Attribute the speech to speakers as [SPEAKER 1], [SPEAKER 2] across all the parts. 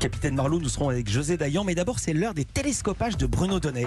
[SPEAKER 1] Capitaine Marlowe, nous serons avec José Dayan, mais d'abord c'est l'heure des télescopages de Bruno Donnet.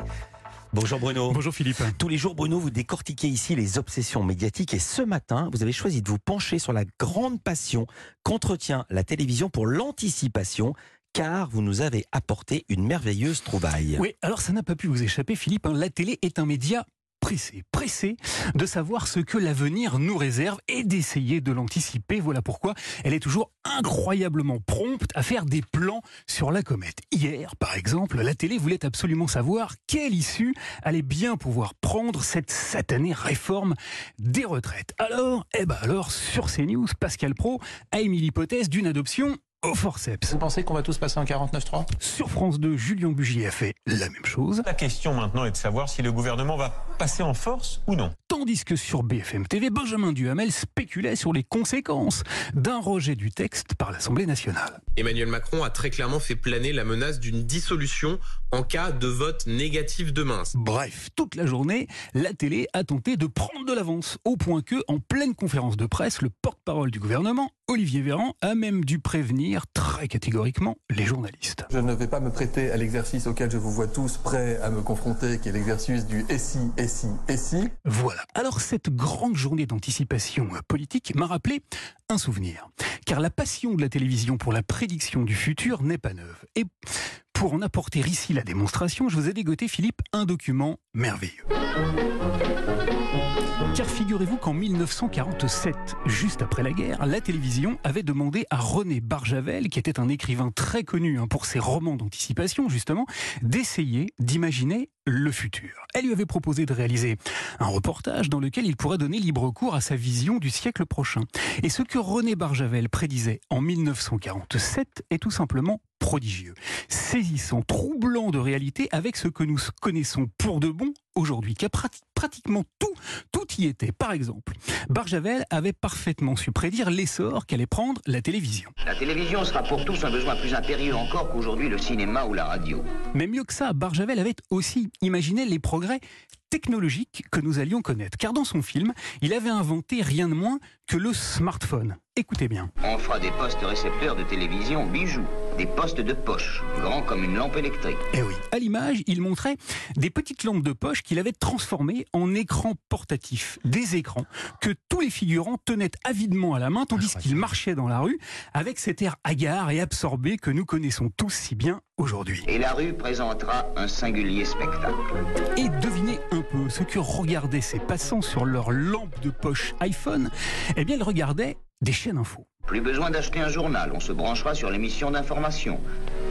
[SPEAKER 1] Bonjour Bruno.
[SPEAKER 2] Bonjour Philippe.
[SPEAKER 1] Tous les jours, Bruno, vous décortiquez ici les obsessions médiatiques et ce matin, vous avez choisi de vous pencher sur la grande passion qu'entretient la télévision pour l'anticipation car vous nous avez apporté une merveilleuse trouvaille.
[SPEAKER 2] Oui, alors ça n'a pas pu vous échapper Philippe, hein. la télé est un média pressé, pressé de savoir ce que l'avenir nous réserve et d'essayer de l'anticiper. Voilà pourquoi elle est toujours incroyablement prompte à faire des plans sur la comète. Hier, par exemple, la télé voulait absolument savoir quelle issue allait bien pouvoir prendre cette satanée réforme des retraites. Alors, eh ben alors, sur CNews, Pascal Pro a émis l'hypothèse d'une adoption au forceps.
[SPEAKER 3] Vous pensez qu'on va tous passer en 49.3
[SPEAKER 2] Sur France 2, Julien Bugier a fait la même chose.
[SPEAKER 4] La question maintenant est de savoir si le gouvernement va passer en force ou non.
[SPEAKER 2] Tandis que sur BFM TV, Benjamin Duhamel spéculait sur les conséquences d'un rejet du texte par l'Assemblée nationale.
[SPEAKER 5] Emmanuel Macron a très clairement fait planer la menace d'une dissolution en cas de vote négatif demain.
[SPEAKER 2] Bref, toute la journée, la télé a tenté de prendre de l'avance, au point que, en pleine conférence de presse, le porte-parole du gouvernement, Olivier Véran, a même dû prévenir très catégoriquement les journalistes.
[SPEAKER 6] Je ne vais pas me prêter à l'exercice auquel je vous vois tous prêts à me confronter, qui est l'exercice du et si, et si, et si.
[SPEAKER 2] Voilà. Alors cette grande journée d'anticipation politique m'a rappelé un souvenir. Car la passion de la télévision pour la prédiction du futur n'est pas neuve. Et pour en apporter ici la démonstration, je vous ai dégoté, Philippe, un document merveilleux. Car figurez-vous qu'en 1947, juste après la guerre, la télévision avait demandé à René Barjavel, qui était un écrivain très connu hein, pour ses romans d'anticipation justement, d'essayer d'imaginer le futur. Elle lui avait proposé de réaliser un reportage dans lequel il pourrait donner libre cours à sa vision du siècle prochain. Et ce que René Barjavel prédisait en 1947 est tout simplement prodigieux, saisissant, troublant de réalité avec ce que nous connaissons pour de bon aujourd'hui, car pratiquement tout, tout y était. Par exemple, Barjavel avait parfaitement su prédire l'essor qu'allait prendre la télévision.
[SPEAKER 7] La télévision sera pour tous un besoin plus impérieux encore qu'aujourd'hui le cinéma ou la radio.
[SPEAKER 2] Mais mieux que ça, Barjavel avait aussi imaginé les progrès technologiques que nous allions connaître. Car dans son film, il avait inventé rien de moins que le smartphone. Écoutez bien.
[SPEAKER 7] On fera des postes récepteurs de télévision bijoux, des postes de poche, grands comme une lampe électrique.
[SPEAKER 2] Eh oui. À l'image, il montrait des petites lampes de poche qu'il avait transformées en écrans portatifs, des écrans que tous les figurants tenaient avidement à la main tandis qu'ils marchaient dans la rue avec cet air hagard et absorbé que nous connaissons tous si bien aujourd'hui.
[SPEAKER 7] Et la rue présentera un singulier spectacle.
[SPEAKER 2] Et devinez un peu ce que regardaient ces passants sur leur lampe de poche iPhone. Eh bien, ils regardaient des chaînes info.
[SPEAKER 7] Plus besoin d'acheter un journal, on se branchera sur l'émission d'information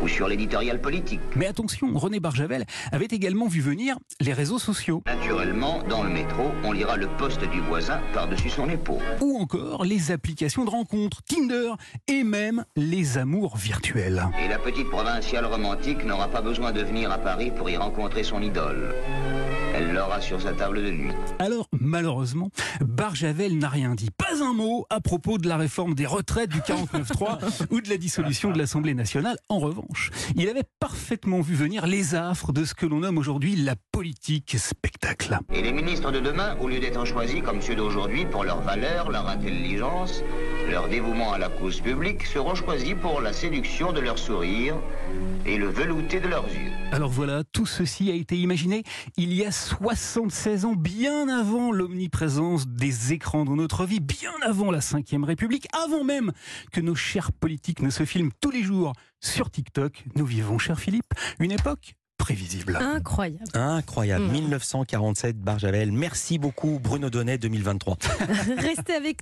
[SPEAKER 7] ou sur l'éditorial politique.
[SPEAKER 2] Mais attention, René Barjavel avait également vu venir les réseaux sociaux.
[SPEAKER 7] Naturellement, dans le métro, on lira le poste du voisin par-dessus son épaule.
[SPEAKER 2] Ou encore les applications de rencontres, Tinder et même les amours virtuels.
[SPEAKER 7] Et la petite provinciale romantique n'aura pas besoin de venir à Paris pour y rencontrer son idole. Elle l'aura sur sa table de nuit.
[SPEAKER 2] Alors, malheureusement, Barjavel n'a rien dit. Pas un mot à propos de la réforme des retraites du 49-3 ou de la dissolution de l'Assemblée nationale. En revanche, il avait parfaitement vu venir les affres de ce que l'on nomme aujourd'hui la politique spectacle.
[SPEAKER 7] Et les ministres de demain, au lieu d'être choisis comme ceux d'aujourd'hui pour leur valeur, leur intelligence, leur dévouement à la cause publique, seront choisis pour la séduction de leur sourire et le velouté de leurs yeux.
[SPEAKER 2] Alors voilà, tout ceci a été imaginé il y a 76 ans, bien avant l'omniprésence des écrans dans notre vie, bien avant la Ve République, avant même que nos chers politiques ne se filment tous les jours sur TikTok. Nous vivons, cher Philippe, une époque prévisible.
[SPEAKER 8] Incroyable.
[SPEAKER 1] Incroyable. 1947, Barjavel. Merci beaucoup, Bruno Donnet, 2023.
[SPEAKER 8] Restez avec nous.